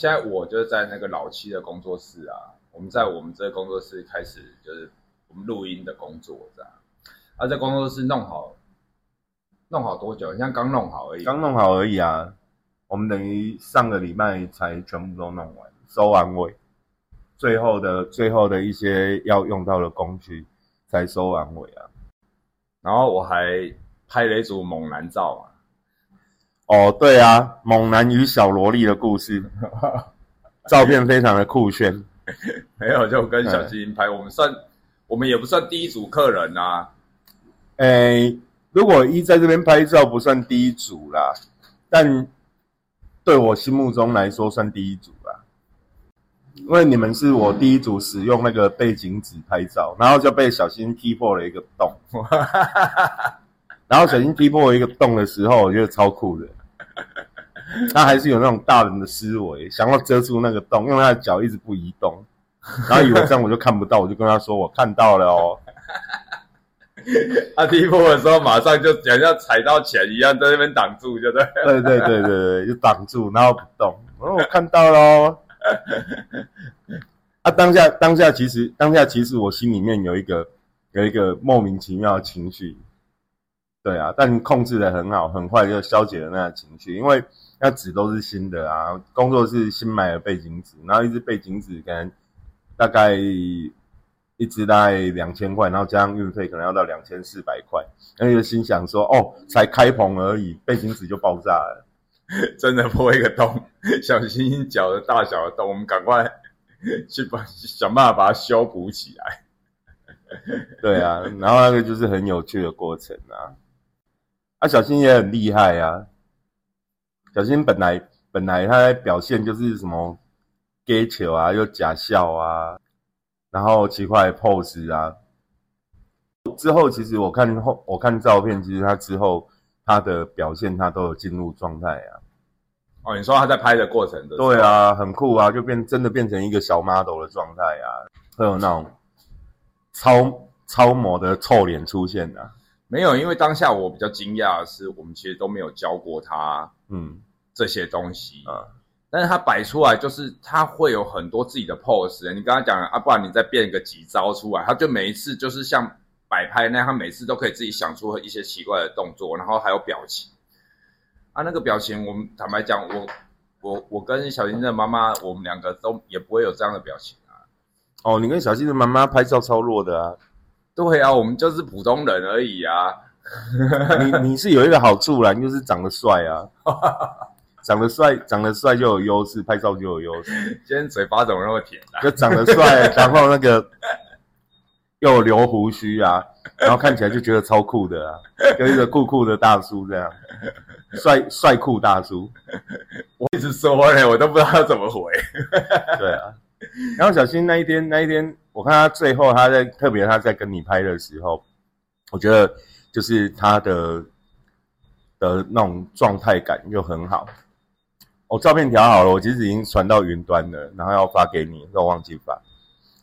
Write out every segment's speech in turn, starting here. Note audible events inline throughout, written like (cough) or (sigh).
现在我就是在那个老七的工作室啊，我们在我们这个工作室开始就是我们录音的工作这样。啊，这工作室弄好，弄好多久？现在刚弄好而已。刚弄好而已啊，我们等于上个礼拜才全部都弄完，收完尾，最后的最后的一些要用到的工具才收完尾啊。然后我还拍了一组猛男照啊。哦，对啊，猛男与小萝莉的故事，(laughs) 照片非常的酷炫。没有，就跟小金拍，我们算，我们也不算第一组客人啊。诶，如果一在这边拍照不算第一组啦，但对我心目中来说算第一组啦。因为你们是我第一组使用那个背景纸拍照，然后就被小新踢破了一个洞。(laughs) 然后小新踢破一个洞的时候，我觉得超酷的。(laughs) 他还是有那种大人的思维，想要遮住那个洞，用他的脚一直不移动，然后以为这样我就看不到，我就跟他说我看到了哦。(laughs) 他踢破的时候，马上就好像踩到钱一样，在那边挡住，就对。对对对对对，就挡住，然后不动。哦，我看到喽。啊，当下当下其实当下其实我心里面有一个有一个莫名其妙的情绪。对啊，但控制的很好，很快就消解了那个情绪，因为那纸都是新的啊，工作室新买的背景纸，然后一支背景纸可能大概一支大概两千块，然后加上运费可能要到两千四百块，然后就心想说，哦，才开棚而已，背景纸就爆炸了，(laughs) 真的破一个洞，小星星脚的大小的洞，我们赶快去把想办法把它修补起来。(laughs) 对啊，然后那个就是很有趣的过程啊。啊，小新也很厉害啊！小新本来本来他在表现就是什么 gay 球啊，又假笑啊，然后奇怪 pose 啊。之后其实我看后我看照片，其实他之后他的表现他都有进入状态啊。哦，你说他在拍的过程的？对啊，很酷啊，就变真的变成一个小 model 的状态啊，会有那种超超模的臭脸出现啊。没有，因为当下我比较惊讶的是，我们其实都没有教过他，嗯，这些东西啊。但是他摆出来就是他会有很多自己的 pose。你刚刚讲啊，不然你再变个几招出来，他就每一次就是像摆拍那样，他每次都可以自己想出一些奇怪的动作，然后还有表情。啊，那个表情，我们坦白讲，我我我跟小新的妈妈，我们两个都也不会有这样的表情啊。哦，你跟小新的妈妈拍照超弱的啊。对啊，我们就是普通人而已啊。你你是有一个好处啦，就是长得帅啊。(laughs) 长得帅，长得帅就有优势，拍照就有优势。今天嘴巴怎么那么甜啊？就长得帅，然后那个又有留胡须啊，然后看起来就觉得超酷的啊，跟一个酷酷的大叔这样，帅帅酷大叔。(laughs) 我一直说呢，我都不知道怎么回。对啊。然后小新那一天，那一天我看他最后他在特别他在跟你拍的时候，我觉得就是他的的那种状态感又很好。我照片调好了，我其实已经传到云端了，然后要发给你，都忘记发。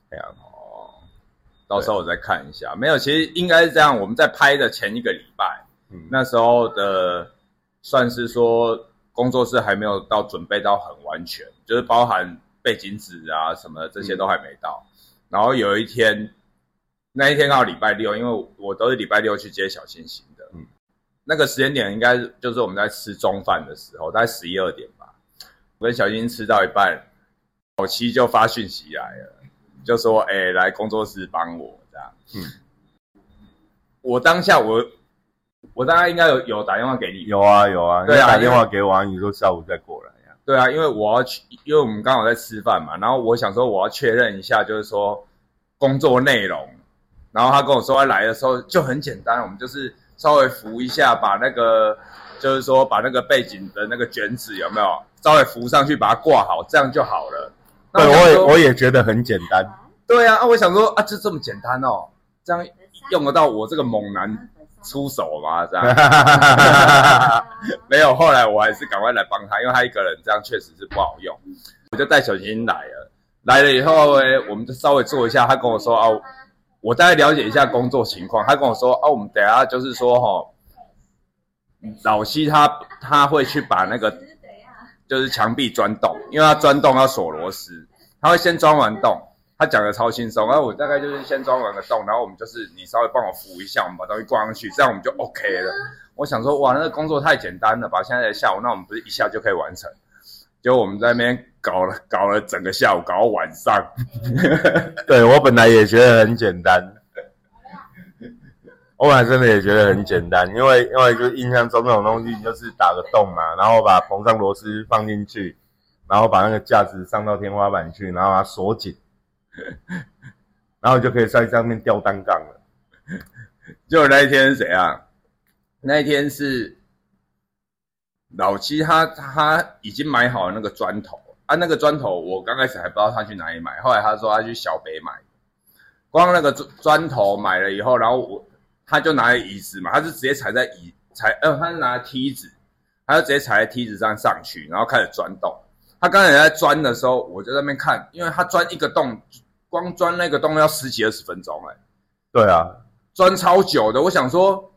哎呀哦，到时候我再看一下。没有，其实应该是这样。我们在拍的前一个礼拜，嗯，那时候的算是说工作室还没有到准备到很完全，就是包含。背景纸啊，什么这些都还没到。然后有一天，那一天刚好礼拜六，因为我都是礼拜六去接小星星的。嗯，那个时间点应该就是我们在吃中饭的时候，大概十一二点吧。我跟小星吃到一半，老七就发讯息来了，就说：“哎，来工作室帮我这样。”嗯，我当下我我大概应该有有打电话给你，有啊有啊，对啊，打电话给我，你说下午再过来。对啊，因为我要去，因为我们刚好在吃饭嘛，然后我想说我要确认一下，就是说工作内容，然后他跟我说他来的时候就很简单，我们就是稍微扶一下，把那个就是说把那个背景的那个卷纸有没有稍微扶上去，把它挂好，这样就好了。对，我也我也觉得很简单。对啊，啊，我想说啊，就这么简单哦，这样用得到我这个猛男。出手吗？这样 (laughs) 没有。后来我还是赶快来帮他，因为他一个人这样确实是不好用。我就带小新来了，来了以后呢，我们就稍微做一下。他跟我说哦，我大概了解一下工作情况。他跟我说哦，我们等下就是说哈，老西他他会去把那个就是墙壁钻洞，因为他钻洞要锁螺丝，他会先钻完洞。他讲的超轻松，然后我大概就是先钻完个洞，然后我们就是你稍微帮我扶一下，我们把东西挂上去，这样我们就 OK 了。我想说，哇，那个工作太简单了吧？现在下午，那我们不是一下就可以完成？结果我们在那边搞了搞了整个下午，搞到晚上。(laughs) 对我本来也觉得很简单，我本来真的也觉得很简单，因为因为就印象中那种东西就是打个洞嘛，然后把膨胀螺丝放进去，然后把那个架子上到天花板去，然后把它锁紧。(laughs) 然后就可以在上面吊单杠了。(laughs) 就那一天是谁啊？那一天是老七，他他已经买好了那个砖头啊。那个砖头我刚开始还不知道他去哪里买，后来他说他去小北买。光那个砖砖头买了以后，然后我他就拿椅子嘛，他是直接踩在椅踩，呃，他是拿梯子，他就直接踩在梯子上上去，然后开始钻洞。他刚才在钻的时候，我就在那边看，因为他钻一个洞。光钻那个洞要十几二十分钟哎，对啊，钻超久的。我想说，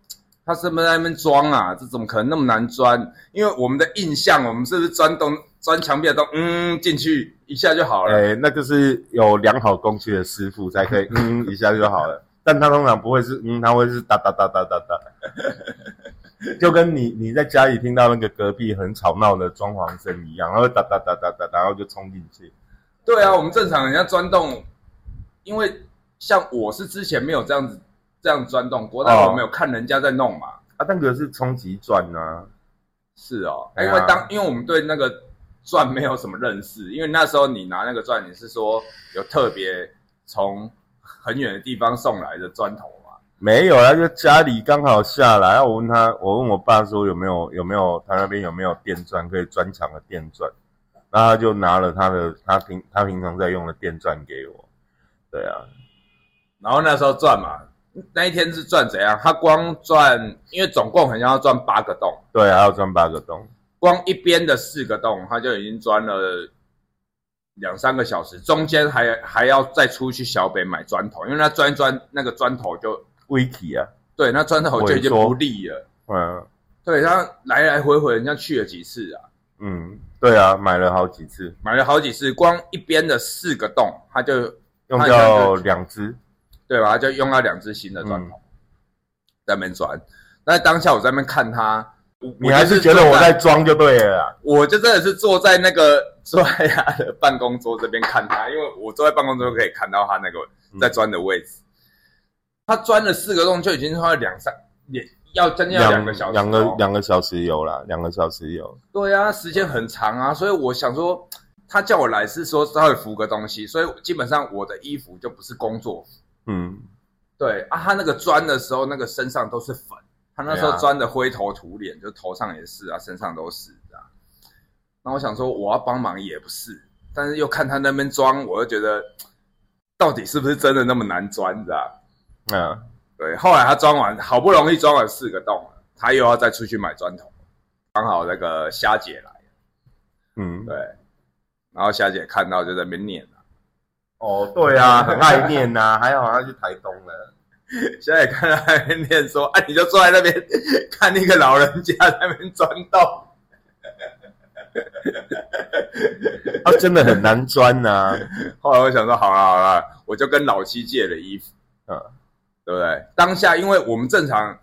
他是不是在那边装啊？这怎么可能那么难钻？因为我们的印象，我们是不是钻洞、钻墙壁的洞，嗯，进去一下就好了？哎，那个是有良好工具的师傅才可以，(laughs) 嗯，一下就好了。但他通常不会是，嗯，他会是哒哒哒哒哒哒，(laughs) 就跟你你在家里听到那个隔壁很吵闹的装潢声一样，然后哒哒哒哒哒，然后就冲进去。对啊，我们正常人家钻洞。因为像我是之前没有这样子这样钻洞过，但我没有看人家在弄嘛。啊，那个是冲击钻啊，是哦。因为当因为我们对那个钻没有什么认识，因为那时候你拿那个钻，你是说有特别从很远的地方送来的砖头嘛？没有啊，就家里刚好下来。我问他，我问我爸说有没有有没有他那边有没有电钻可以钻墙的电钻，那他就拿了他的他平他平常在用的电钻给我。对啊，然后那时候转嘛，那一天是转怎样？他光转，因为总共好像要转八个洞，对，还要转八个洞。光一边的四个洞，他就已经钻了两三个小时，中间还还要再出去小北买砖头，因为他钻钻那个砖头就危体啊，对，那砖头就已经不利了。嗯，对，他来来回回人家去了几次啊？嗯，对啊，买了好几次，买了好几次，光一边的四个洞，他就。用掉两只，对吧？就用到两只新的砖头在那边钻。那当下我在那边看他，你还是觉得我在装就对了。我就真的是坐在那个坐在他的办公桌这边看他，因为我坐在办公桌可以看到他那个在钻的位置。他钻了四个洞，就已经花了两三，也要将近要两个小时，两个两个小时有了，两个小时有。对啊，时间很长啊，所以我想说。他叫我来是说他会扶个东西，所以基本上我的衣服就不是工作服。嗯，对啊，他那个钻的时候，那个身上都是粉，他那时候钻的灰头土脸，就头上也是啊，身上都是啊。那我想说我要帮忙也不是，但是又看他那边装，我又觉得到底是不是真的那么难钻，知道？嗯，对。后来他装完，好不容易装了四个洞，他又要再出去买砖头，刚好那个虾姐来，嗯，对。然后霞姐看到就在那边念了，哦，对啊，(laughs) 很爱念呐，还好像去台东了。霞姐看到那边念说：“哎，(laughs) 你就坐在那边看那个老人家在那边钻洞。(laughs) ”他真的很难钻呐。后来我想说，好了好了，我就跟老七借了衣服，嗯，对不对？当下因为我们正常，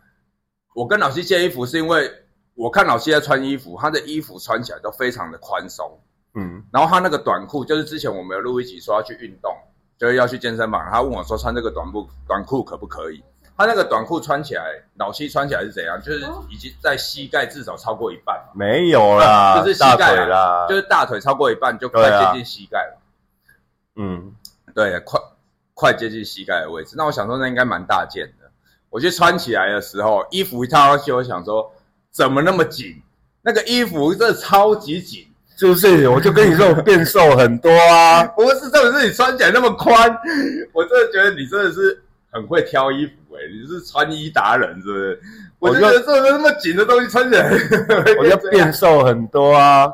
我跟老七借衣服是因为我看老七在穿衣服，他的衣服穿起来都非常的宽松。嗯，然后他那个短裤就是之前我们有录一集说要去运动，就是要去健身房。他问我说穿这个短裤短裤可不可以？他那个短裤穿起来，老七穿起来是怎样？就是已经在膝盖至少超过一半。没有啦，就是膝盖啦，就是大腿超过一半就快接近膝盖了。嗯，对，快快接近膝盖的位置。那我想说那应该蛮大件的。我去穿起来的时候，衣服一套上去，我想说怎么那么紧？那个衣服真的超级紧。是不是？我就跟你说，我变瘦很多啊！(laughs) 不是，特别是你穿起来那么宽，(laughs) 我真的觉得你真的是很会挑衣服哎，你是穿衣达人是不是？我觉得这个那么紧的东西穿起来，(laughs) 我就变瘦很多啊！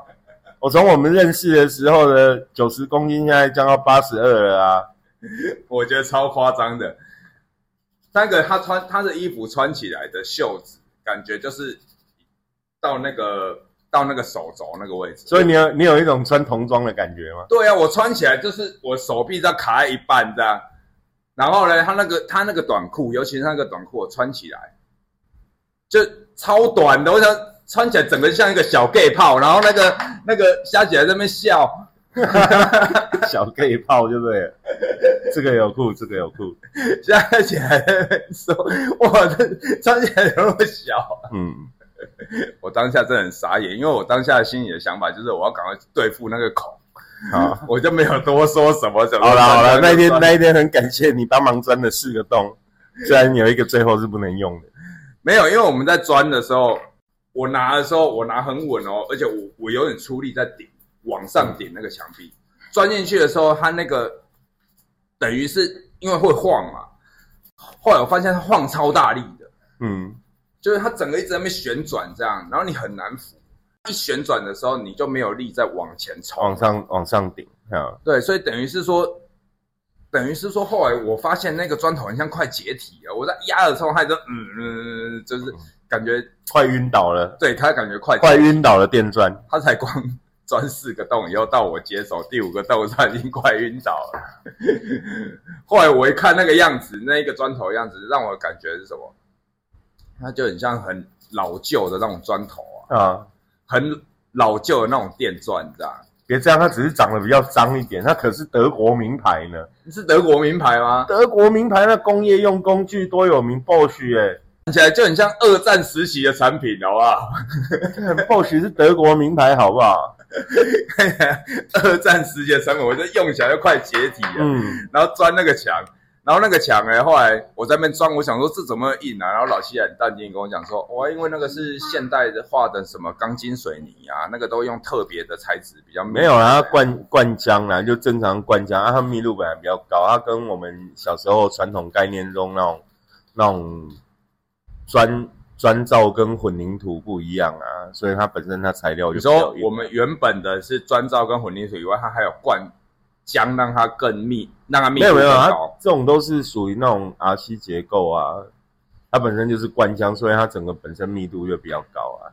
我从我们认识的时候的九十公斤，现在降到八十二了啊！我觉得超夸张的。那个他穿他的衣服穿起来的袖子，感觉就是到那个。到那个手肘那个位置。所以你有你有一种穿童装的感觉吗？对啊，我穿起来就是我手臂这样卡在一半这样，然后呢，他那个他那个短裤，尤其是那个短裤，我穿起来就超短的，我想穿起来整个像一个小 gay 炮，然后那个那个虾姐在那边笑，(laughs) 小 gay 炮对不对？这个有酷，这个有酷，(laughs) 虾姐还在那边说：“哇，这穿起来有那么小。”嗯，(laughs) 我当下真的很傻眼，因为我当下心里的想法就是我要赶快对付那个孔，好，(laughs) 我就没有多说什么。什么好了好了，(laughs) 那一天那一天很感谢你帮忙钻了四个洞，虽然有一个最后是不能用的。没有，因为我们在钻的时候，我拿的时候我拿很稳哦，而且我我有点出力在顶往上顶那个墙壁，钻进去的时候，它那个等于是因为会晃嘛，后来我发现它晃超大力的，嗯，就是它整个一直在那边旋转这样，然后你很难扶，一旋转的时候你就没有力再往前冲，往上往上顶啊，对，所以等于是说，等于是说，后来我发现那个砖头很像快解体了，我在压的时候，它就嗯嗯，就是感觉快晕倒了，对它感觉快快晕倒了电钻。它才光 (laughs) 钻四个洞以后到我接手第五个洞，它已经快晕倒了。(laughs) 后来我一看那个样子，那一个砖头样子，让我感觉是什么？它就很像很老旧的那种砖头啊，啊，很老旧的那种电钻，你知道吗？别这样，它只是长得比较脏一点，它可是德国名牌呢。是德国名牌吗？德国名牌那工业用工具多有名，Bosch 哎、看起来就很像二战时期的产品，好不好？欸、，(laughs) Bosch 是德国名牌，好不好？(laughs) 二战时期的产品，我就用起来就快解体了。嗯，然后钻那个墙，然后那个墙哎，后来我在那边装，我想说这怎么硬啊？然后老七很淡定跟我讲说，哇，因为那个是现代的画的什么钢筋水泥啊，那个都用特别的材质，比较没有啊，它灌灌浆啦，就正常灌浆啊，它密度本来比较高，它跟我们小时候传统概念中那种那种砖砖造跟混凝土不一样啊，所以它本身它材料就你说我们原本的是砖造跟混凝土以外，它还有灌浆让它更密，让它密度更没有没有。这种都是属于那种 R 七结构啊，它本身就是灌浆，所以它整个本身密度就比较高啊。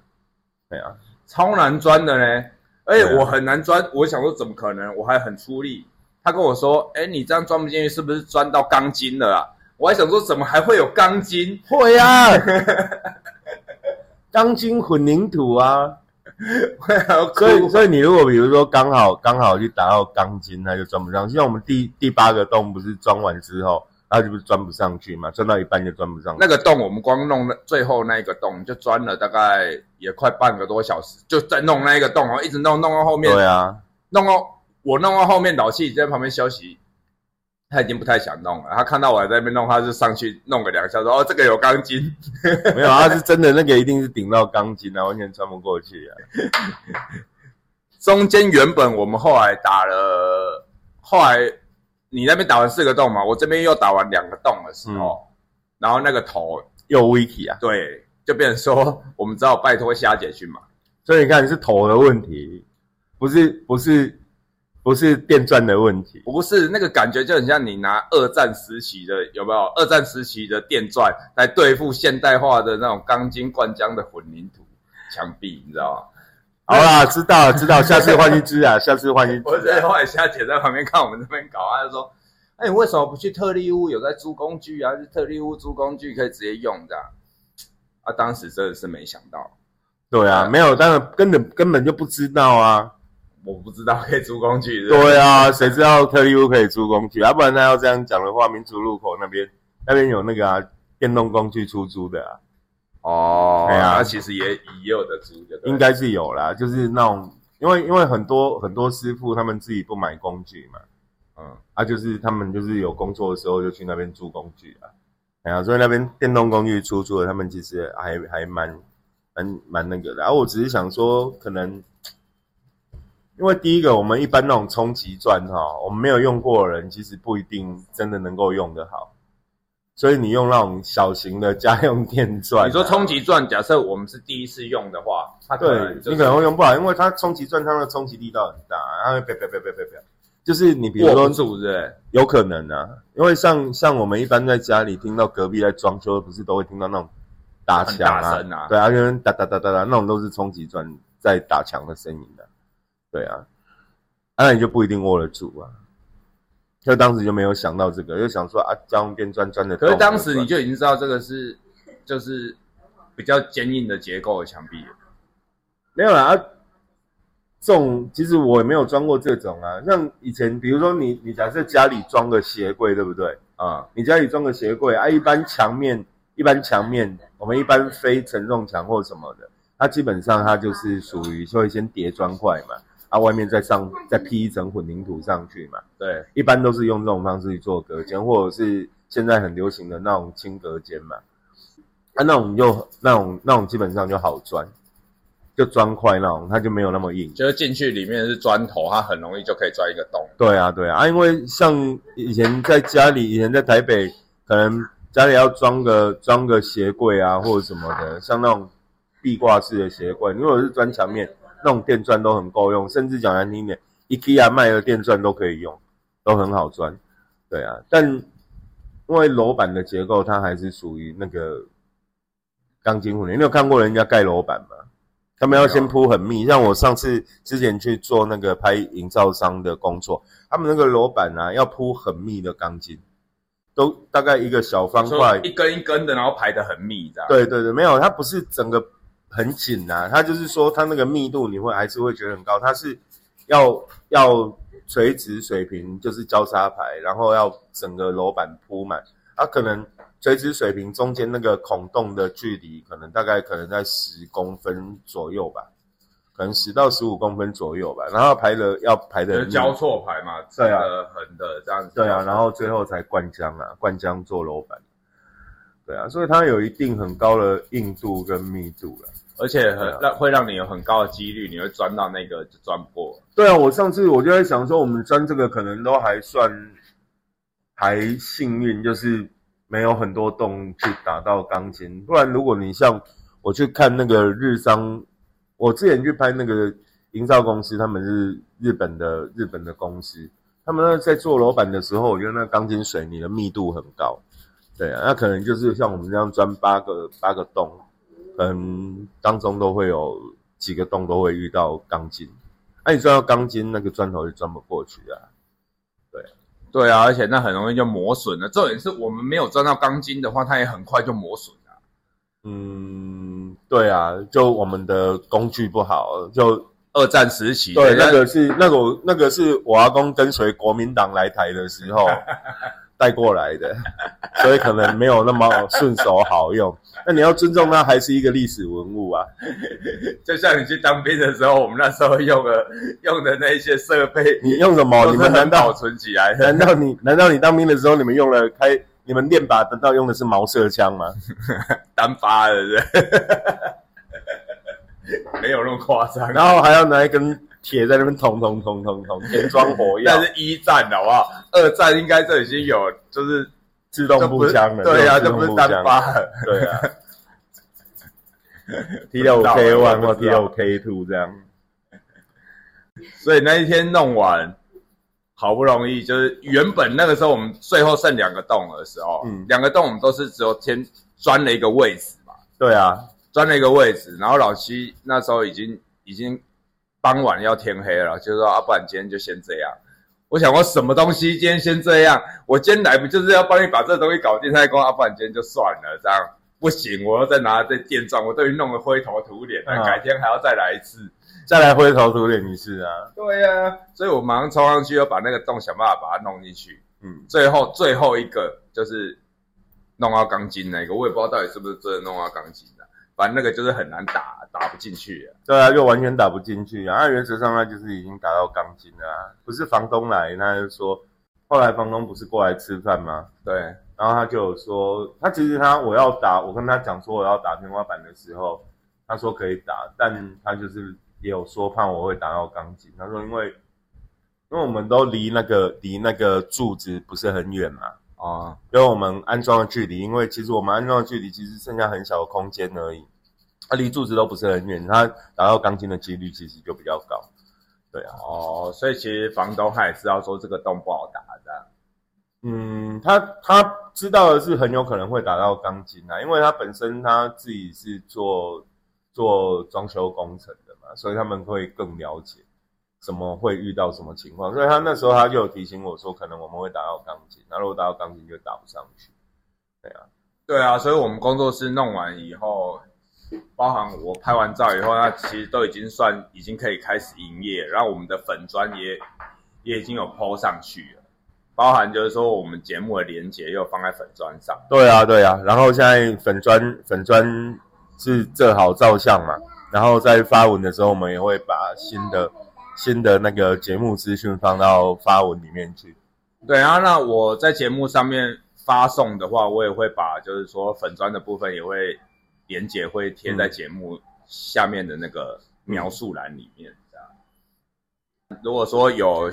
对啊，超难钻的呢，而且啊我很难钻。我想说怎么可能？我还很出力。他跟我说：“哎，你这样钻不进去，是不是钻到钢筋了啊？”我还想说，怎么还会有钢筋？会啊，(laughs) 钢筋混凝土啊，(laughs) 所以所以你如果比如说刚好刚好去打到钢筋，它就钻不上去。像我们第第八个洞不是钻完之后，它就不是钻不上去嘛，钻到一半就钻不上去。那个洞，我们光弄那最后那一个洞，就钻了大概也快半个多小时，就在弄那一个洞哦，一直弄弄到后面，对啊，弄到我弄到后面，老七在旁边休息，他已经不太想弄了。他看到我还在那边弄，他就上去弄个两下，说：“哦，这个有钢筋。(laughs) 没有，他是真的那个一定是顶到钢筋啊，完全穿不过去啊。(laughs) ”中间原本我们后来打了，后来你那边打完四个洞嘛，我这边又打完两个洞的时候，然后那个头又 wiki 啊，对，就变成说我们只好拜托虾姐去嘛。所以你看是头的问题，不是不是不是电钻的问题。不是那个感觉就很像你拿二战时期的有没有？二战时期的电钻来对付现代化的那种钢筋灌浆的混凝土墙壁，你知道吗？好啦，知道了知道，下次换一只啊，下次换一只、我在啊。(laughs) 后来虾姐在旁边看我们这边搞，她就说：“哎，你为什么不去特利屋？有在租工具啊？去特利屋租工具可以直接用的啊。”啊，当时真的是没想到，对啊，没有，当然根本根本就不知道啊。我不知道可以租工具。对啊，谁知道特利屋可以租工具？要、不然他要这样讲的话，民族路口那边那边有那个啊电动工具出租的啊，哦，对啊那其实也也有的租，就对了应该是有啦，就是那种因为因为很多很多师傅他们自己不买工具嘛，嗯，啊，就是他们就是有工作的时候就去那边租工具啊，哎呀，所以那边电动工具出租的，他们其实还还蛮蛮蛮那个的。然、后我只是想说，可能因为第一个，我们一般那种冲击钻哈，我们没有用过的人，其实不一定真的能够用得好。所以你用那种小型的家用电钻啊、你说冲击钻，假设我们是第一次用的话，它可对能就是你可能会用不好，因为它冲击钻它的冲击力道很大，它会啪啪啪啪啪啪，就是你比如说是不是？有可能啊，因为像像我们一般在家里听到隔壁在装修，不是都会听到那种打墙啊？对啊，跟哒哒哒哒哒那种都是冲击钻在打墙的声音的，对啊，那你就不一定握得住啊。就当时就没有想到这个，就想说啊，家用电钻钻的。可是当时你就已经知道这个是 (laughs) 就是比较坚硬的结构的墙壁。没有啦，这种其实我也没有装过这种啊。像以前，比如说你你假设家里装个鞋柜，对不对？啊，你家里装个鞋柜啊，一般墙面一般墙面，我们一般非承重墙或什么的，它基本上它就是属于就会先叠砖块嘛。啊，外面再上再披一层混凝土上去嘛？对，一般都是用这种方式去做隔间，或者是现在很流行的那种轻隔间嘛。啊，那种就那种那种基本上就好钻，就砖块那种，它就没有那么硬。就是进去里面是砖头，它很容易就可以钻一个洞。对啊，对啊，啊，因为像以前在家里，以前在台北，可能家里要装个装个鞋柜啊，或者什么的，像那种壁挂式的鞋柜，如果是砖墙面。那种电钻都很够用，甚至讲难听点，IKEA 卖的电钻都可以用，都很好钻。对啊，但因为楼板的结构，它还是属于那个钢筋混凝。你有看过人家盖楼板吗？他们要先铺很密。像我上次之前去做那个拍营造商的工作，他们那个楼板啊，要铺很密的钢筋，都大概一个小方块，一根一根的，然后排的很密，这样。对对对，没有，它不是整个。很紧呐，它就是说它那个密度你会还是会觉得很高，它是要要垂直水平就是交叉排，然后要整个楼板铺满，它可能垂直水平中间那个孔洞的距离可能大概可能在十公分左右吧，可能十到十五公分左右吧，然后排的要排的交错排嘛，对啊，横的这样子，对啊，然后最后才灌浆啊，灌浆做楼板，对啊，所以它有一定很高的硬度跟密度了。而且很让会让你有很高的几率，你会钻到那个就钻破。对啊，我上次我就在想说，我们钻这个可能都还算还幸运，就是没有很多洞去打到钢筋。不然如果你像我去看那个日商，我之前去拍那个营造公司，他们是日本的日本的公司，他们在做楼板的时候，我觉得那钢筋水泥的密度很高。对啊，那可能就是像我们这样钻八个八个洞。嗯，当中都会有几个洞都会遇到钢筋，那你钻到钢筋，那个砖头就钻不过去啊。对，对啊，而且那很容易就磨损了。重点是我们没有钻到钢筋的话，它也很快就磨损了。嗯，对啊，就我们的工具不好，就二战时期。对，那个是那个那个是我阿公跟随国民党来台的时候。带过来的，(laughs) 所以可能没有那么顺手好用。(laughs) 那你要尊重它，还是一个历史文物啊。(laughs) 就像你去当兵的时候，我们那时候用的用的那些设备，你用什么？你们难道保存起来？难道你难道你当兵的时候，你们用了开？你们练靶难道用的是毛瑟枪吗？单发的，没有那么夸张。然后还要拿一根。铁在那边捅捅捅捅捅，填装火药。但是一战好不好？二战应该这已经有，就是自动步枪了。对啊，这不是单发。对啊。T 六 K one 或 T 六 K two 这样。所以那一天弄完，好不容易就是原本那个时候我们最后剩两个洞的时候，嗯，两个洞我们都是只有先钻了一个位置嘛。对啊，钻了一个位置，然后老七那时候已经已经。傍晚要天黑了，就说啊，不然今天就先这样。我想我什么东西今天先这样？我今天来不就是要帮你把这东西搞定？他讲啊，不然今天就算了，这样不行，我要再拿这电钻，我都已经弄得灰头土脸，那改天还要再来一次，再来灰头土脸一次啊？对呀，所以我马上冲上去，要把那个洞想办法把它弄进去。嗯，最后最后一个就是弄到钢筋那个，我也不知道到底是不是真的弄到钢筋的。反正那个就是很难打，打不进去啊。对啊，就完全打不进去啊。按原则上，那就是已经打到钢筋了。不是房东来，他就说，后来房东不是过来吃饭吗？对。然后他就说，他其实他我要打，我跟他讲说我要打天花板的时候，他说可以打，但他就是也有说怕我会打到钢筋。他说因为，因为我们都离那个离那个柱子不是很远嘛。啊，因为我们安装的距离，因为其实我们安装的距离其实剩下很小的空间而已，它离柱子都不是很远，它打到钢筋的几率其实就比较高。对啊，哦，所以其实房东他也知道说这个洞不好打的。嗯，他他知道的是很有可能会打到钢筋啊，因为他本身他自己是做做装修工程的嘛，啊，所以他们会更了解什么会遇到什么情况。所以他那时候他就有提醒我说，可能我们会打到钢筋，那如果打到钢筋就打不上去。对啊，对啊，所以我们工作室弄完以后，包含我拍完照以后，那其实都已经算已经可以开始营业，然后我们的粉砖也也已经有 PO 上去了。包含就是说，我们节目的连接又放在粉砖上。对啊，对啊。然后现在粉砖粉砖是正好照相嘛，然后在发文的时候，我们也会把新的新的那个节目资讯放到发文里面去。对啊，那我在节目上面发送的话，我也会把就是说粉砖的部分也会连接会贴在节目下面的那个描述栏里面。这样，如果说有。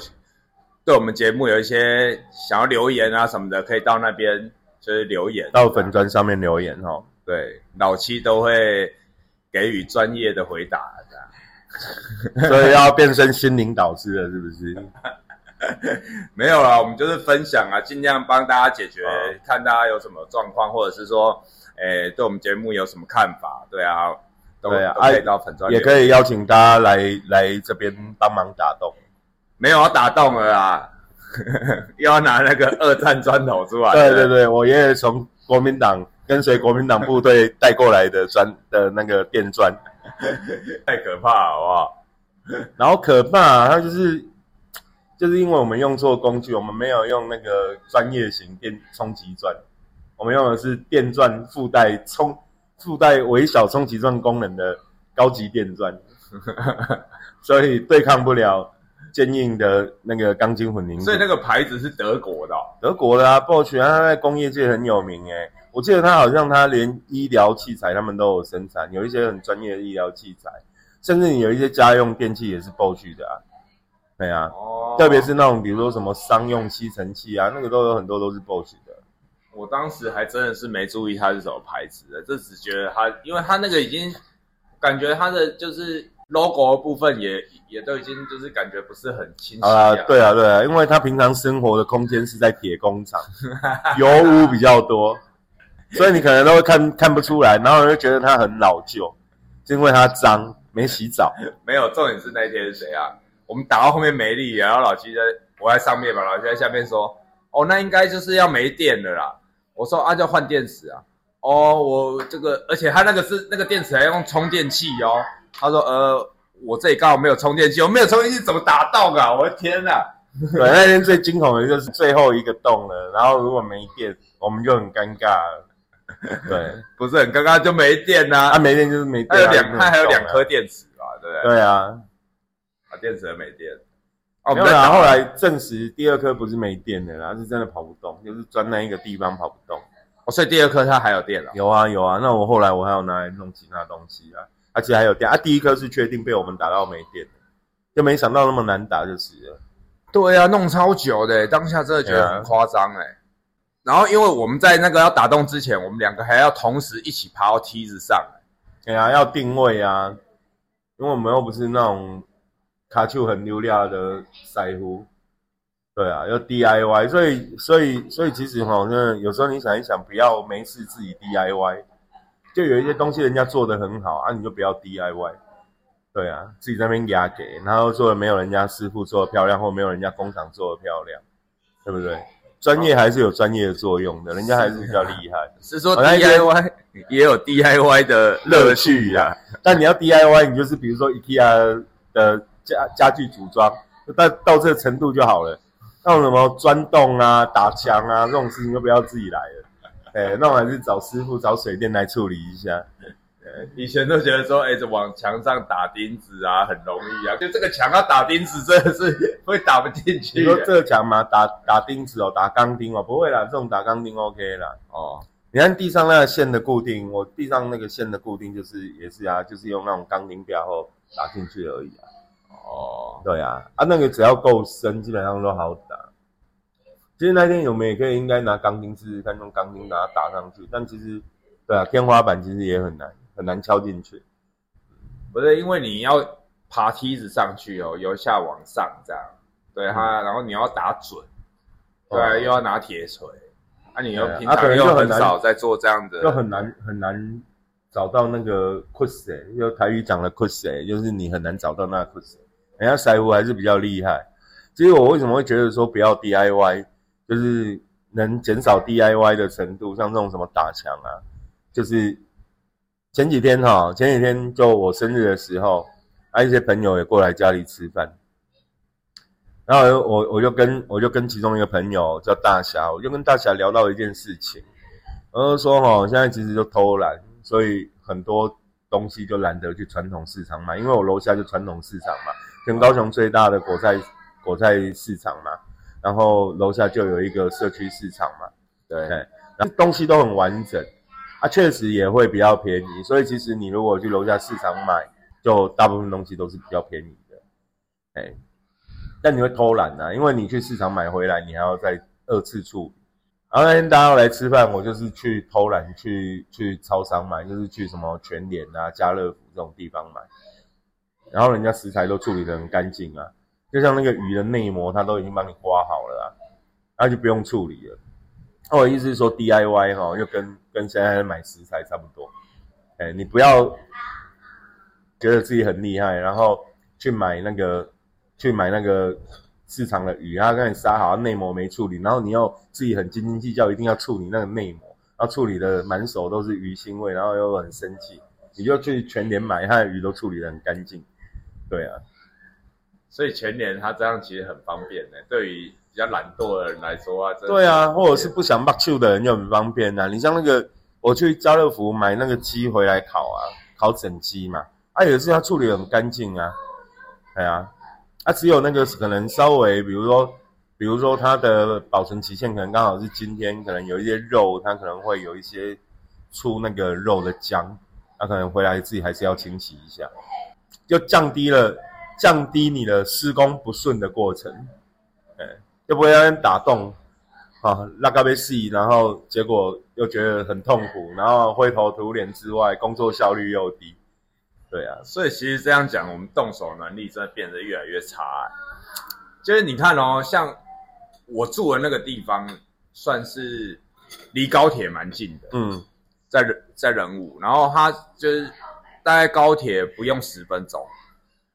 对我们节目有一些想要留言啊什么的，可以到那边就是留言，到粉砖上面留言哦。对，老七都会给予专业的回答的，(laughs) 所以要变身心灵导师了，是不是？(laughs) 没有啦，我们就是分享啊，尽量帮大家解决，看大家有什么状况，或者是说，诶，对我们节目有什么看法？对啊，对啊，可以到粉砖，也可以邀请大家来来这边帮忙打洞。没有要打洞了啦，(laughs) 又要拿那个二战砖头出来。对对对，我爷爷从国民党跟随国民党部队带过来的砖的那个电砖，(laughs) 太可怕好不好？然后可怕，它就是就是因为我们用错工具，我们没有用那个专业型电冲击钻，我们用的是电钻附带冲附带微小冲击钻功能的高级电钻，(laughs) 所以对抗不了。坚硬的那个钢筋混凝土，所以那个牌子是德国的，德国的啊，Bosch，它在工业界很有名诶。我记得他好像他连医疗器材他们都有生产，有一些很专业的医疗器材，甚至你有一些家用电器也是 Bosch 的啊。对啊，特别是那种比如说什么商用吸尘器啊，那个都有很多都是 Bosch 的。我当时还真的是没注意它是什么牌子的，就只觉得它，因为它那个已经感觉它的就是。logo 的部分也也都已经就是感觉不是很清晰啊，对啊，对啊，因为他平常生活的空间是在铁工厂，(laughs) 油污比较多，(laughs) 所以你可能都会看看不出来，然后就觉得它很老旧，是因为它脏，没洗澡。没有，重点是那天是谁啊？我们打到后面没力，然后老七在我在上面嘛，老七在下面说：“哦，那应该就是要没电了啦。”我说：“啊，就换电池啊。”哦，我这个，而且他那个是那个电池还用充电器哦。他说：“呃，我这里刚好没有充电器，我没有充电器怎么打洞啊？我的天哪！对，那天最惊恐的就是最后一个洞了。然后如果没电，我们就很尴尬。(laughs) 对，不是很尴尬就没电呐。啊，没电就是没电。还有两，它还有两颗电池吧？对不对？对啊，啊，电池没电。哦，没有啦。后来证实第二颗不是没电的啦，是真的跑不动，就是钻那一个地方跑不动。哦，所以第二颗它还有电了。有啊，有啊。那我后来我还有拿来弄其他东西啊。”而且还有电啊！第一颗是确定被我们打到没电，就没想到那么难打就是了。对啊，弄超久的，当下真的觉得很夸张哎。然后因为我们在那个要打洞之前，我们两个还要同时一起爬到梯子上。对啊，要定位啊，因为我们又不是那种卡丘很溜亮的腮胡。对啊，要 DIY，所以所以所以其实哈，那有时候你想一想，不要没事自己 DIY。就有一些东西人家做的很好啊，你就不要 DIY，对啊，自己在那边压给，然后做的没有人家师傅做的漂亮，或没有人家工厂做的漂亮，对不对？专业还是有专业的作用的，人家还是比较厉害。是说 DIY 也有 DIY 的乐趣呀，但你要 DIY，你就是比如说 IKEA 的家家具组装，到到这个程度就好了。那种什么钻洞啊、打墙啊这种事情，就不要自己来了。哎，那我还是找师傅、找水电来处理一下。以前都觉得说，哎，这往墙上打钉子啊，很容易啊。就这个墙要打钉子，真的是会打不进去。你说这个墙嘛，打打钉子哦，打钢钉哦，不会啦，这种打钢钉 OK 啦。哦，你看地上那个线的固定，我地上那个线的固定就是也是啊，就是用那种钢钉标后打进去而已啊。哦，对啊，啊那个只要够深，基本上都好打。其实那天我们也可以应该拿钢钉试试看，用钢钉把它打上去。但其实，对啊，天花板其实也很难，很难敲进去。不是因为你要爬梯子上去哦，由下往上这样，对它，然后你要打准，对，又要拿铁锤，啊，你又平常又很少在做这样的，就很难很难找到那个 cus，就台语讲的 cus，就是你很难找到那 cus。人家腮胡还是比较厉害。其实我为什么会觉得说不要 DIY，就是能减少 DIY 的程度，像这种什么打墙啊，就是前几天哈，前几天就我生日的时候，啊一些朋友也过来家里吃饭，然后我我就跟我就跟其中一个朋友叫大侠，我就跟大侠聊到一件事情，我就说哈，现在其实就偷懒，所以很多东西就懒得去传统市场买，因为我楼下就传统市场嘛，全高雄最大的果菜。果菜市场嘛，然后楼下就有一个社区市场嘛，对，然后东西都很完整，啊，确实也会比较便宜，所以其实你如果去楼下市场买，就大部分东西都是比较便宜的，哎，但你会偷懒呐，因为你去市场买回来，你还要再二次处理。然后那天大家要来吃饭，我就是去偷懒，去去超商买，就是去什么全联啊、家乐福这种地方买，然后人家食材都处理得很干净啊。就像那个鱼的内膜，它都已经帮你刮好了啊，那就不用处理了。那我意思是说，DIY 哈，又跟跟现在买食材差不多。哎，你不要觉得自己很厉害，然后去买那个去买那个市场的鱼，它给你杀好，内膜没处理，然后你又自己很斤斤计较，一定要处理那个内膜，然后处理的满手都是鱼腥味，然后又很生气，你就去全年买，它的鱼都处理的很干净。对啊。所以全年他这样其实很方便的，对于比较懒惰的人来说啊，对啊，或者是不想买肉的人就很方便呐。你像那个我去家乐福买那个鸡回来烤啊，烤整鸡嘛，啊也是要处理很干净啊，对啊，啊只有那个可能稍微，比如说，比如说它的保存期限可能刚好是今天，可能有一些肉，它可能会有一些出那个肉的浆，那可能回来自己还是要清洗一下，就降低了。降低你的施工不顺的过程，哎，就不会让人打洞，啊，拉嘎被细，然后结果又觉得很痛苦，然后灰头土脸之外，工作效率又低，对啊，所以其实这样讲，我们动手能力真的变得越来越差。就是你看哦，像我住的那个地方，算是离高铁蛮近的，嗯，在在仁武，然后它就是大概高铁不用十分钟。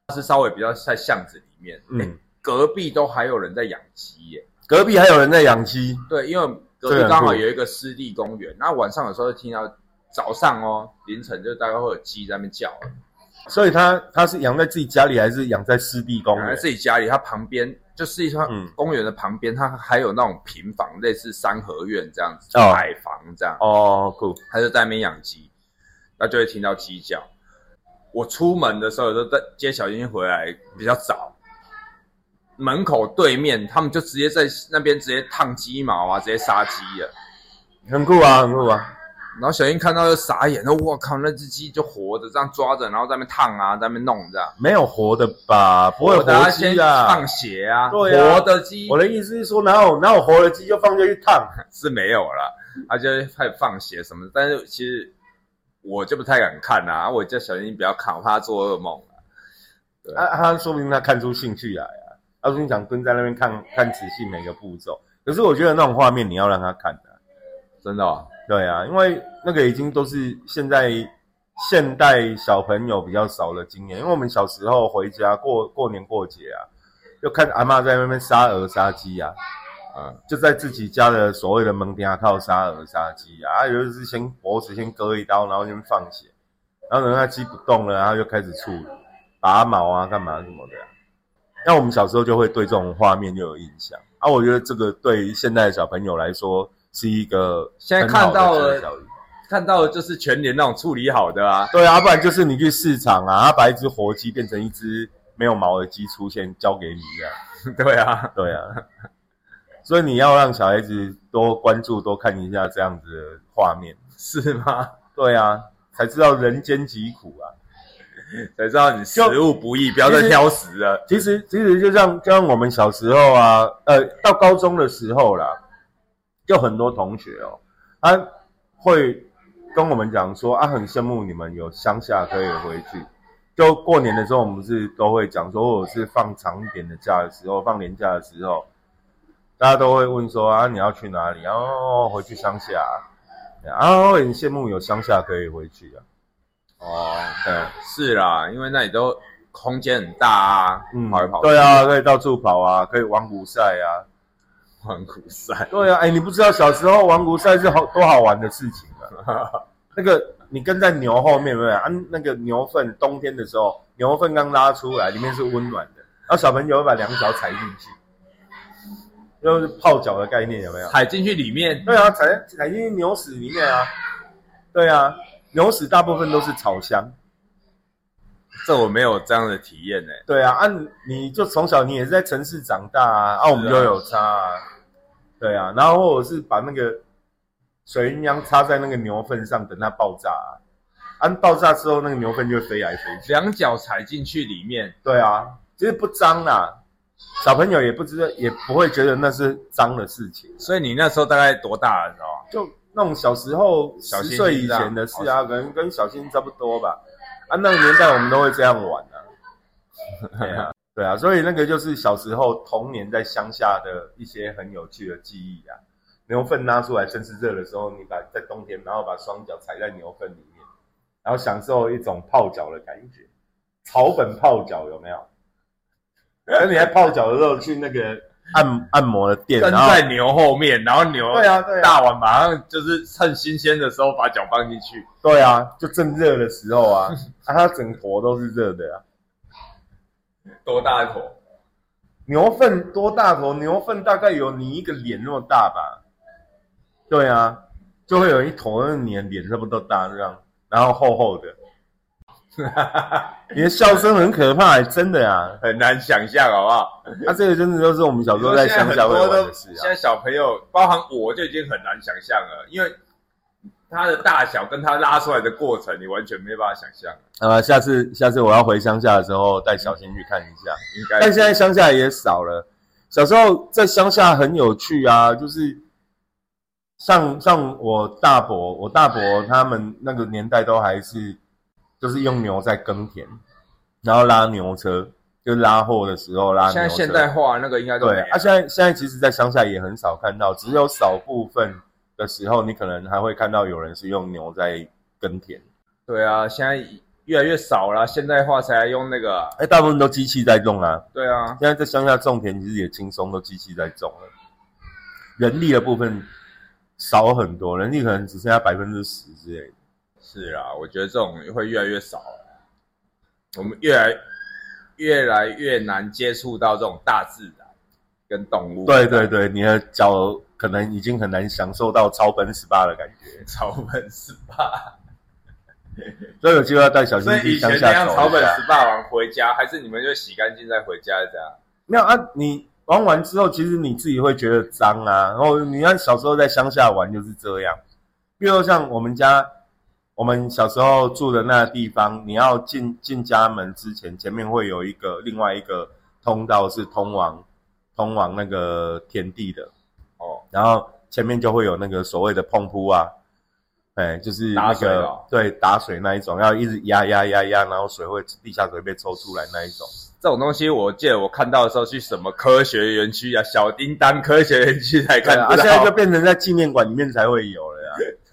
它是稍微比较在巷子里面，嗯，隔壁都还有人在养鸡耶，隔壁还有人在养鸡，对，因为隔壁刚好有一个湿地公园，那晚上有时候听到早上哦凌晨就大概会有鸡在那边叫，所以他他是养在自己家里还是养在湿地公园？在自己家里，他旁边就是一串公园的旁边，他还有那种平房，类似三合院这样子，矮房这样。哦，酷，他就在那边养鸡，那就会听到鸡叫。我出门的时候，有时候在接小英回来比较早，门口对面他们就直接在那边直接烫鸡毛啊，直接杀鸡了，很酷啊，很酷啊。然后小英看到就傻眼了，我靠，那只鸡就活着这样抓着，然后在那边烫啊，在那边弄这样。没有活的吧？不会活鸡啊？放血啊？对啊，活的鸡。我的意思是说，哪有哪有活的鸡就放下去烫？(laughs) 是没有了，他就开始放血什么的，但是其实。我就不太敢看呐，我叫小英不要看，我怕他做噩梦啊。他他说明他看出兴趣来啊，他说你想蹲在那边看看仔细每个步骤。可是我觉得那种画面你要让他看的，真的。对啊，因为那个已经都是现在现代小朋友比较少的经验，因为我们小时候回家过过年过节啊，就看阿妈在那边杀鹅杀鸡啊。啊，就在自己家的所谓的门边靠杀鹅杀鸡啊，有的是先脖子先割一刀，然后先放血，然后等它鸡不动了，然后就开始处理拔毛啊，干嘛什么的。那我们小时候就会对这种画面就有印象啊。我觉得这个对现在的小朋友来说是一个现在看到了，看到的就是全年那种处理好的啊。对啊，不然就是你去市场啊，他把一只活鸡变成一只没有毛的鸡出现交给你啊。(laughs) 对啊，对啊。所以你要让小孩子多关注、多看一下这样子的画面，是吗？对啊，才知道人间疾苦啊，(laughs) 才知道你食物不易，不要再挑食了。其实，其实就像就像我们小时候啊，呃，到高中的时候啦，就很多同学哦，他会跟我们讲说啊，很羡慕你们有乡下可以回去。就过年的时候，我们不是都会讲说，或者是放长一点的假的时候，放年假的时候。大家都会问说啊，你要去哪里？然后回去乡下，然后很羡慕有乡下可以回去啊。哦，对，是啦，因为那里都空间很大啊，嗯跑来跑，对啊，可以到处跑啊，可以玩古赛啊。玩古赛，对啊，哎，你不知道小时候玩古赛是好多好玩的事情啊。(laughs) 那个你跟在牛后面，对不对啊？那个牛粪冬天的时候，牛粪刚拉出来，里面是温暖的，然后小朋友会把两脚踩进去，就是泡脚的概念，有没有？踩进去里面，对啊，踩踩进去牛屎里面啊。对啊，牛屎大部分都是草香。这我没有这样的体验呢。对啊，啊，你就从小你也是在城市长大啊，啊，我们就有差啊。对啊，然后或者是把那个水银浆插在那个牛粪上，等它爆炸啊。按爆炸之后，那个牛粪就会飞来飞去。两脚踩进去里面，对啊，其实不脏啦，小朋友也不知道，也不会觉得那是脏的事情。所以你那时候大概多大的时候？就那种小时候十岁以前的事啊，可能跟小新差不多吧。啊，那个年代我们都会这样玩啊。对啊，(laughs) 对啊，所以那个就是小时候童年在乡下的一些很有趣的记忆啊。牛粪拉出来，正是热的时候，你把在冬天，然后把双脚踩在牛粪里面，然后享受一种泡脚的感觉，草本泡脚有没有？(laughs) 而你在泡脚的时候去那个按按摩的店，跟然后在牛后面，然后牛对啊对啊大碗马上就是趁新鲜的时候把脚放进去，对啊，就正热的时候啊，(laughs) 啊，它整坨都是热的啊。多大一坨？牛粪多大坨？牛粪大概有你一个脸那么大吧？对啊，就会有一坨，那你的脸差不多大这样，然后厚厚的。(laughs) 你的笑声很可怕、真的呀、很难想象，好不好？啊，这个真的都是我们小时候在乡下会玩的事啊。现在小朋友，包含我就已经很难想象了，因为它的大小跟它拉出来的过程，你完全没办法想象。呃，下次下次我要回乡下的时候，带小新去看一下。应该但现在乡下也少了。小时候在乡下很有趣啊，就是像像我大伯，我大伯他们那个年代都还是就是用牛在耕田，然后拉牛车，就拉货的时候拉牛车。现在现代化那个应该对啊，现在现在其实，在乡下也很少看到，只有少部分的时候，你可能还会看到有人是用牛在耕田。对啊，现在越来越少了，现代化才用那个啊。哎，大部分都机器在种啊。对啊，现在在乡下种田其实也轻松，都机器在种了，人力的部分少很多，人力可能只剩下百分之十之类的。是啊，我觉得这种会越来越少了。我们越来越来越难接触到这种大自然跟动物。对对，对，你的脚可能已经很难享受到超奔十八的感觉，草本十八。所以有机会要带小新所以去乡下走样草本。十八完回家，还是你们就洗干净再回家这样？没有啊，你玩完之后，其实你自己会觉得脏啊。然后你看小时候在乡下玩就是这样，比如像我们家，我们小时候住的那个地方，你要进进家门之前，前面会有一个另外一个通道是通往通往那个田地的，哦，然后前面就会有那个所谓的碰扑啊，哎，就是那打水的个哦。对打水那一种，要一直压压压压，然后水会地下水被抽出来那一种。这种东西我记得我看到的时候去什么科学园区啊，小叮当科学园区才看到。啊现在就变成在纪念馆里面才会有了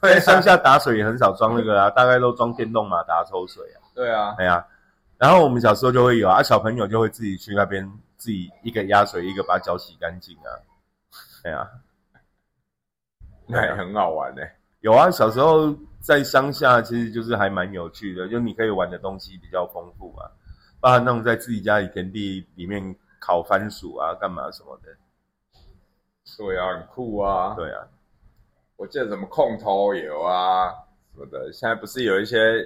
呀。对乡下打水也很少装那个啊，大概都装电动马达抽水啊。对啊，哎呀，然后我们小时候就会有啊，小朋友就会自己去那边自己一个压水，一个把脚洗干净啊。哎呀，(laughs) 那也很好玩呢、(laughs) 有啊，小时候在乡下其实就是还蛮有趣的，就你可以玩的东西比较丰富啊，包含那种在自己家里田地里面烤番薯啊，干嘛什么的。对啊，很酷啊。对啊，我记得什么控头油啊什么的，现在不是有一些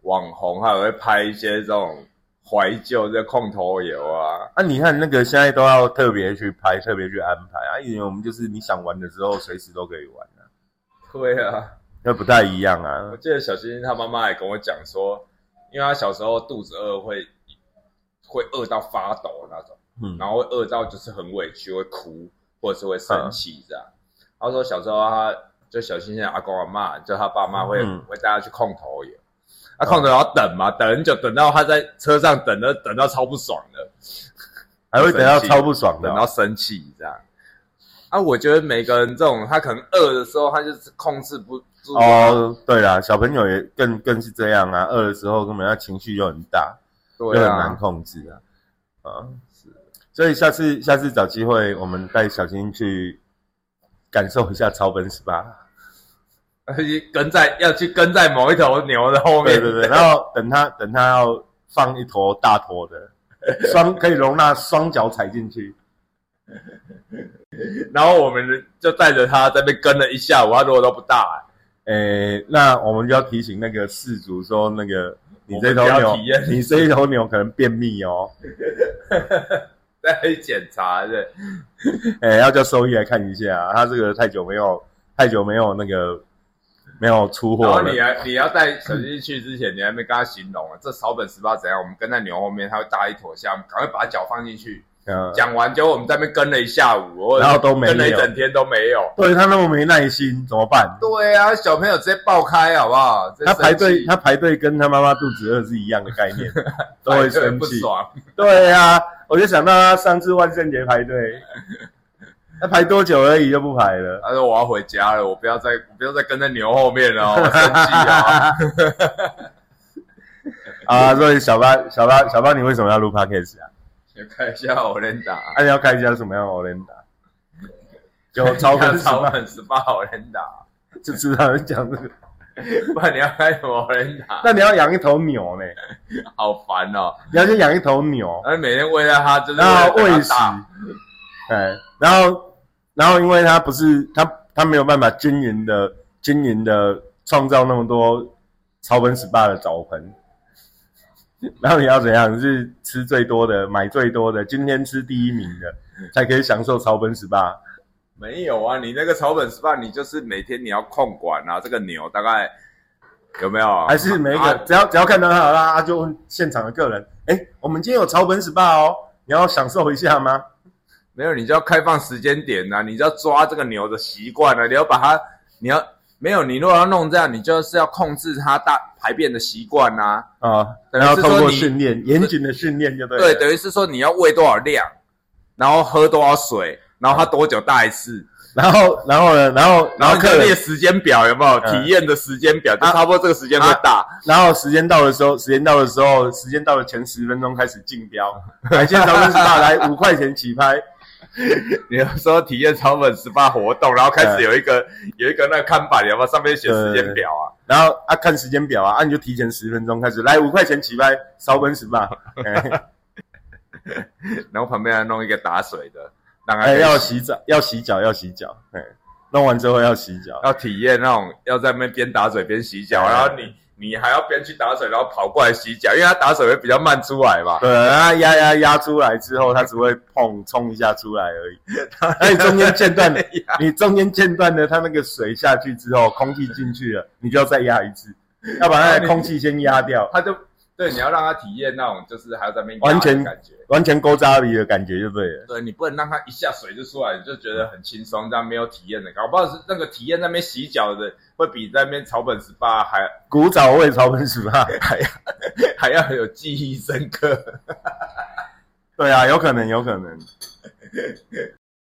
网红还有会拍一些这种怀旧这控头油啊。啊，你看那个现在都要特别去拍，特别去安排啊，以前我们就是你想玩的时候随时都可以玩啊，对啊，那不太一样啊我。记得小星星他妈妈也跟我讲说，因为他小时候肚子饿会会饿到发抖那种，嗯，然后会饿到就是很委屈，会哭或者是会生气这样。他说小时候他就小星星的阿公阿妈，就他爸妈会、嗯。会带他去控头油，啊控头油要等嘛，等很久，等到他在车上等的等到超不爽的，还会等到超不爽的哦、等到生气这样。啊，我觉得每个人这种他可能饿的时候，他就是控制不住。哦，对啦，小朋友也更更是这样啊，饿的时候根本他情绪又很大，对又很难控制啊。啊，是，所以下次下次找机会，我们带小新去感受一下草本 SPA。跟在要去跟在某一头牛的后面，对对对，然后等他等他要放一坨大坨的，(laughs) 双可以容纳双脚踩进去，然后我们就带着他在那跟了一下午，他如果都不大，诶，那我们就要提醒那个事主说，那个你这头牛你这一头牛可能便秘哦，(laughs) 再去检查的。诶，要叫兽医来看一下，他这个太久没有太久没有那个没有出货了后你，还你要带小鸡去之前，你还没跟他形容啊，这草本十八怎样？我们跟在牛后面，它会搭一坨下，我们赶快把脚放进去。嗯，讲完，结果我们在那边跟了一下午，然后都没有跟了一整天都没有。对他那么没耐心怎么办？对啊，小朋友直接爆开好不好？他排队他排队跟他妈妈肚子饿是一样的概念，(laughs) 都会生气。不爽。对啊、我就想到他上次万圣节排队，他排多久而已就不排了。他说我要回家了，我不要再我不要再跟在牛后面了哦，我生气啊！(laughs) 啊，所以小八小八小八，你为什么要录 podcast 啊？先看一下欧连达，啊，你要开一下什么样的 o l e n d a 就超粉十超八，粉十八欧连达，就知道人讲这个。(laughs) 不然你要开什么欧连达？那你要养一头牛呢？好烦哦！你要先养一头牛，然后每天喂在它就是然后喂食等它大，哎，然后然后因为它不是它它没有办法均匀的均匀的创造那么多超本 SPA 的澡盆，(laughs) 然后你要怎样？是吃最多的，买最多的，今天吃第一名的，才可以享受草本 SPA。没有啊，你那个草本 SPA，你就是每天你要控管啊，这个牛大概有没有？还是每一个、啊只要只要看到他啦，他就问现场的客人：哎，我们今天有草本 SPA 哦，你要享受一下吗？没有，你就要开放时间点呐、你就要抓这个牛的习惯啊，你要把它，你要没有，你如果要弄这样，你就是要控制它大排便的习惯呐。啊，然后透是说你过训练，严谨的训练就对了。对，等于是说你要喂多少量，然后喝多少水，然后它多久大一次，然后然后呢，然后然后你就列，时间表，有没有？嗯体验的时间表，就啊差不多这个时间会大。然后时间到的时候，时间到的时候，时间到了前十分钟开始竞标，海鲜草本 SPA 来五块钱起拍，你要说体验草本 SPA 活动，然后开始有一个有一个那个看板，有没有？上面写时间表啊。然后啊看时间表啊，啊你就提前十分钟开始，来五块钱起拍，草本 SPA，哎然后旁边还弄一个打水的，让它哎可以要洗澡，要洗脚，要洗脚，哎，弄完之后要洗脚，要体验那种要在那边边打水边洗脚，哎。然后你你还要边去打水，然后跑过来洗脚，因为它打水会比较慢出来嘛。对，然后压压压出来之后，它只会碰冲一下出来而已。(laughs) 那你中间间断，(laughs) 你中间间断的，它那个水下去之后，空气进去了，你就要再压一次，要把那个空气先压掉，它就对你要让他体验那种就是还要在那边压完全感觉。完全勾扎里的感觉就对了。对你不能让他一下水就出来，你就觉得很轻松，这样没有体验的，搞不好是那个体验那边洗脚的会比在那边草本 SPA 还古早味草本 SPA，还要 (laughs) 还要有记忆深刻。(laughs) 对啊，有可能，有可能。